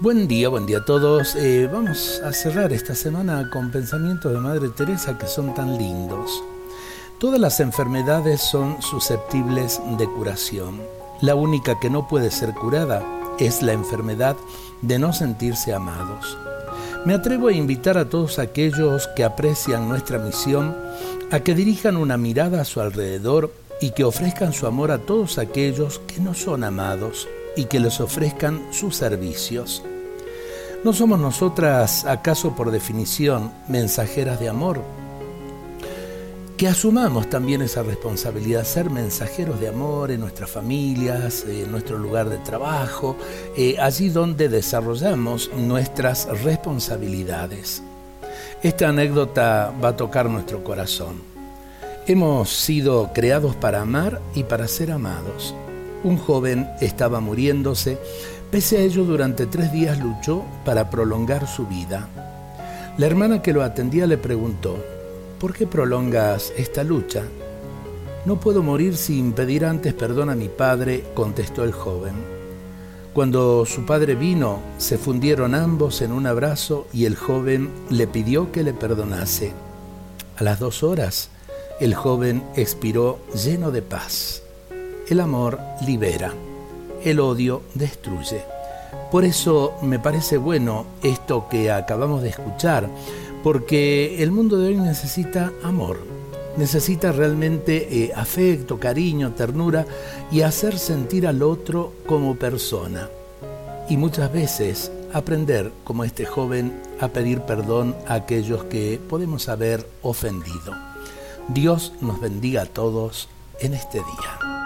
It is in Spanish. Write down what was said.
Buen día, buen día a todos. Eh, vamos a cerrar esta semana con pensamientos de Madre Teresa que son tan lindos. Todas las enfermedades son susceptibles de curación. La única que no puede ser curada es la enfermedad de no sentirse amados. Me atrevo a invitar a todos aquellos que aprecian nuestra misión a que dirijan una mirada a su alrededor y que ofrezcan su amor a todos aquellos que no son amados y que les ofrezcan sus servicios. ¿No somos nosotras, acaso por definición, mensajeras de amor? Que asumamos también esa responsabilidad, ser mensajeros de amor en nuestras familias, en nuestro lugar de trabajo, eh, allí donde desarrollamos nuestras responsabilidades. Esta anécdota va a tocar nuestro corazón. Hemos sido creados para amar y para ser amados. Un joven estaba muriéndose, pese a ello durante tres días luchó para prolongar su vida. La hermana que lo atendía le preguntó, ¿por qué prolongas esta lucha? No puedo morir sin pedir antes perdón a mi padre, contestó el joven. Cuando su padre vino, se fundieron ambos en un abrazo y el joven le pidió que le perdonase. A las dos horas, el joven expiró lleno de paz. El amor libera, el odio destruye. Por eso me parece bueno esto que acabamos de escuchar, porque el mundo de hoy necesita amor, necesita realmente eh, afecto, cariño, ternura y hacer sentir al otro como persona. Y muchas veces aprender, como este joven, a pedir perdón a aquellos que podemos haber ofendido. Dios nos bendiga a todos en este día.